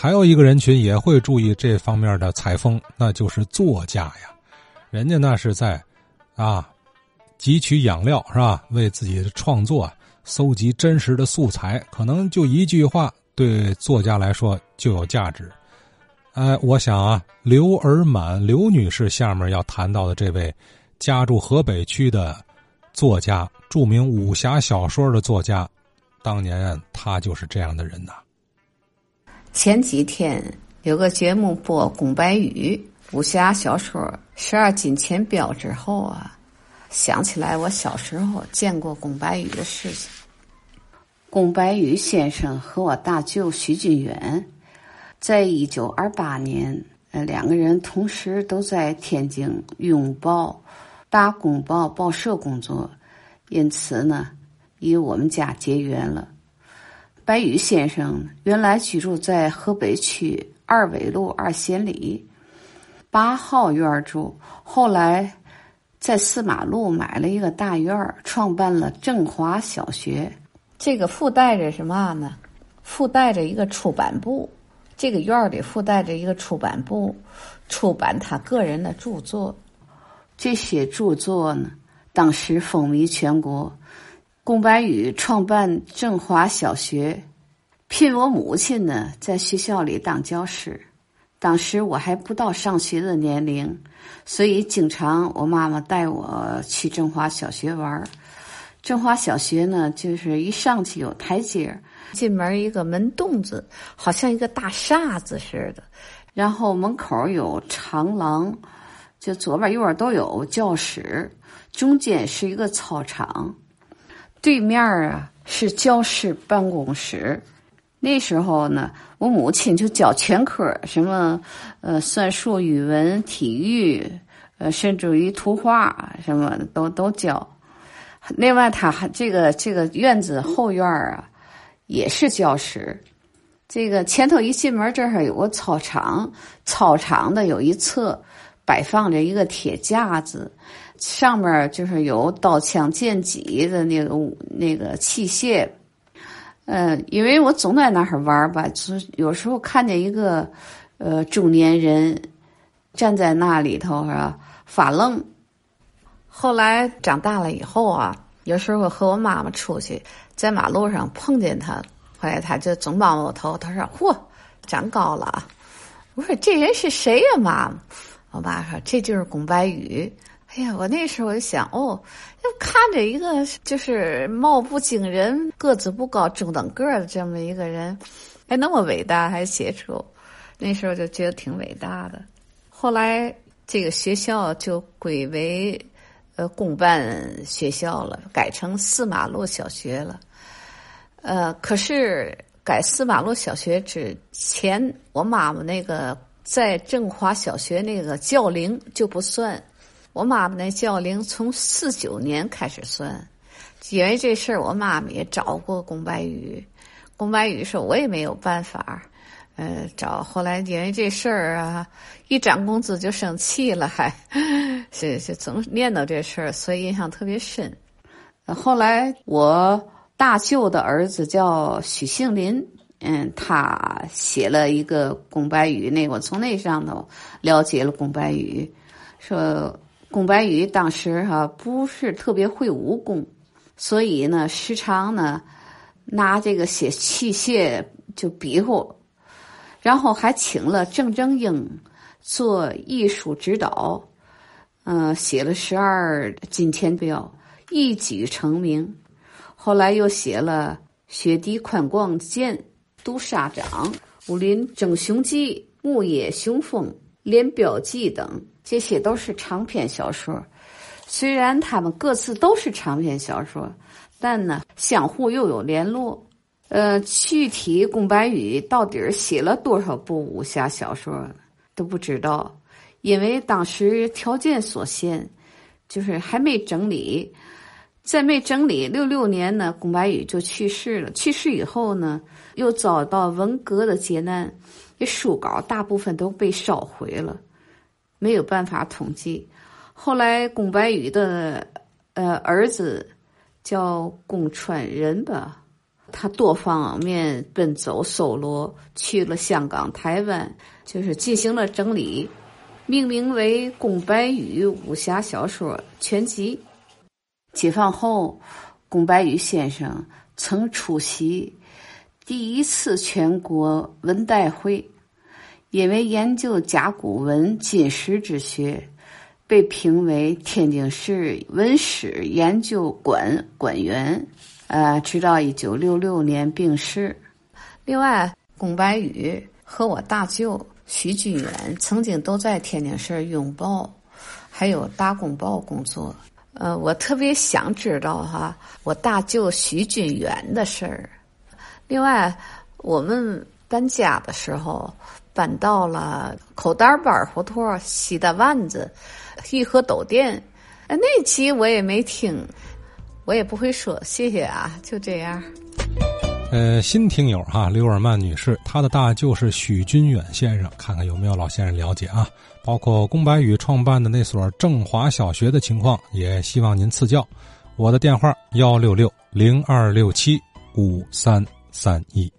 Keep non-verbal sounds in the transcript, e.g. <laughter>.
还有一个人群也会注意这方面的采风，那就是作家呀。人家那是在啊汲取养料是吧？为自己的创作搜集真实的素材，可能就一句话对作家来说就有价值。哎，我想啊，刘尔满刘女士下面要谈到的这位家住河北区的作家，著名武侠小说的作家，当年他就是这样的人呐。前几天有个节目播宫白羽武侠小说《十二金钱镖》之后啊，想起来我小时候见过宫白羽的事情。宫白羽先生和我大舅徐君远，在一九二八年，呃，两个人同时都在天津拥抱大公报报社工作，因此呢，与我们家结缘了。白羽先生原来居住在河北区二纬路二贤里八号院住，后来在四马路买了一个大院儿，创办了振华小学。这个附带着什么呢？附带着一个出版部，这个院儿里附带着一个出版部，出版他个人的著作。这些著作呢，当时风靡全国。宫白羽创办振华小学，聘我母亲呢，在学校里当教师。当时我还不到上学的年龄，所以经常我妈妈带我去振华小学玩儿。振华小学呢，就是一上去有台阶进门一个门洞子，好像一个大厦子似的。然后门口有长廊，就左边右边都有教室，中间是一个操场。对面啊是教室办公室，那时候呢，我母亲就教全科，什么呃算术、语文、体育，呃甚至于图画什么都都教。另外，他还这个这个院子后院啊，也是教室。这个前头一进门这儿有个操场，操场的有一侧摆放着一个铁架子。上面就是有刀枪剑戟的那个那个器械，嗯，因为我总在那儿玩吧，就有时候看见一个呃中年人站在那里头啊发愣。后来长大了以后啊，有时候和我妈妈出去，在马路上碰见他，后来他就总帮我头，他说：“嚯，长高了。”我说：“这人是谁呀，妈妈？”我妈说：“这就是龚白羽。”哎呀，我那时候我就想，哦，就看着一个就是貌不惊人、个子不高、中等个的这么一个人，还那么伟大，还写出，那时候就觉得挺伟大的。后来这个学校就归为呃公办学校了，改成四马路小学了。呃，可是改四马路小学之前，我妈妈那个在振华小学那个教龄就不算。我妈妈那教龄从四九年开始算，因为这事儿，我妈妈也找过宫白羽。宫白羽说：“我也没有办法，呃，找后来因为这事儿啊，一涨工资就生气了，还 <laughs> 是是总念叨这事儿，所以印象特别深。后来我大舅的儿子叫许杏林，嗯，他写了一个宫白羽，那我从那上头了解了宫白羽，说。宫白羽当时哈不是特别会武功，所以呢时常呢拿这个写器械就比划，然后还请了郑正英做艺术指导，嗯，写了十二金钱镖，一举成名。后来又写了雪地宽广剑、杜沙掌、武林争雄记、木叶雄风、连镖记等。这些都是长篇小说，虽然他们各自都是长篇小说，但呢相互又有联络。呃，具体宫白羽到底写了多少部武侠小说都不知道，因为当时条件所限，就是还没整理。在没整理，六六年呢，宫白羽就去世了。去世以后呢，又遭到文革的劫难，这书稿大部分都被烧毁了。没有办法统计。后来，宫白羽的呃儿子叫宫川仁吧，他多方面奔走搜罗，去了香港、台湾，就是进行了整理，命名为《宫白羽武侠小说全集》。解放后，宫白羽先生曾出席第一次全国文代会，因为研究甲骨文金石之学，被评为天津市文史研究馆馆员。呃，直到一九六六年病逝。另外，宫白羽和我大舅徐君远曾经都在天津市《拥抱》还有《大公报》工作。呃，我特别想知道哈，我大舅徐俊元的事儿。另外，我们搬家的时候搬到了口袋板胡同西大腕子玉和斗店，那期我也没听。我也不会说，谢谢啊，就这样。呃，新听友哈，刘尔曼女士，她的大舅是许君远先生，看看有没有老先生了解啊？包括宫白羽创办的那所正华小学的情况，也希望您赐教。我的电话幺六六零二六七五三三一。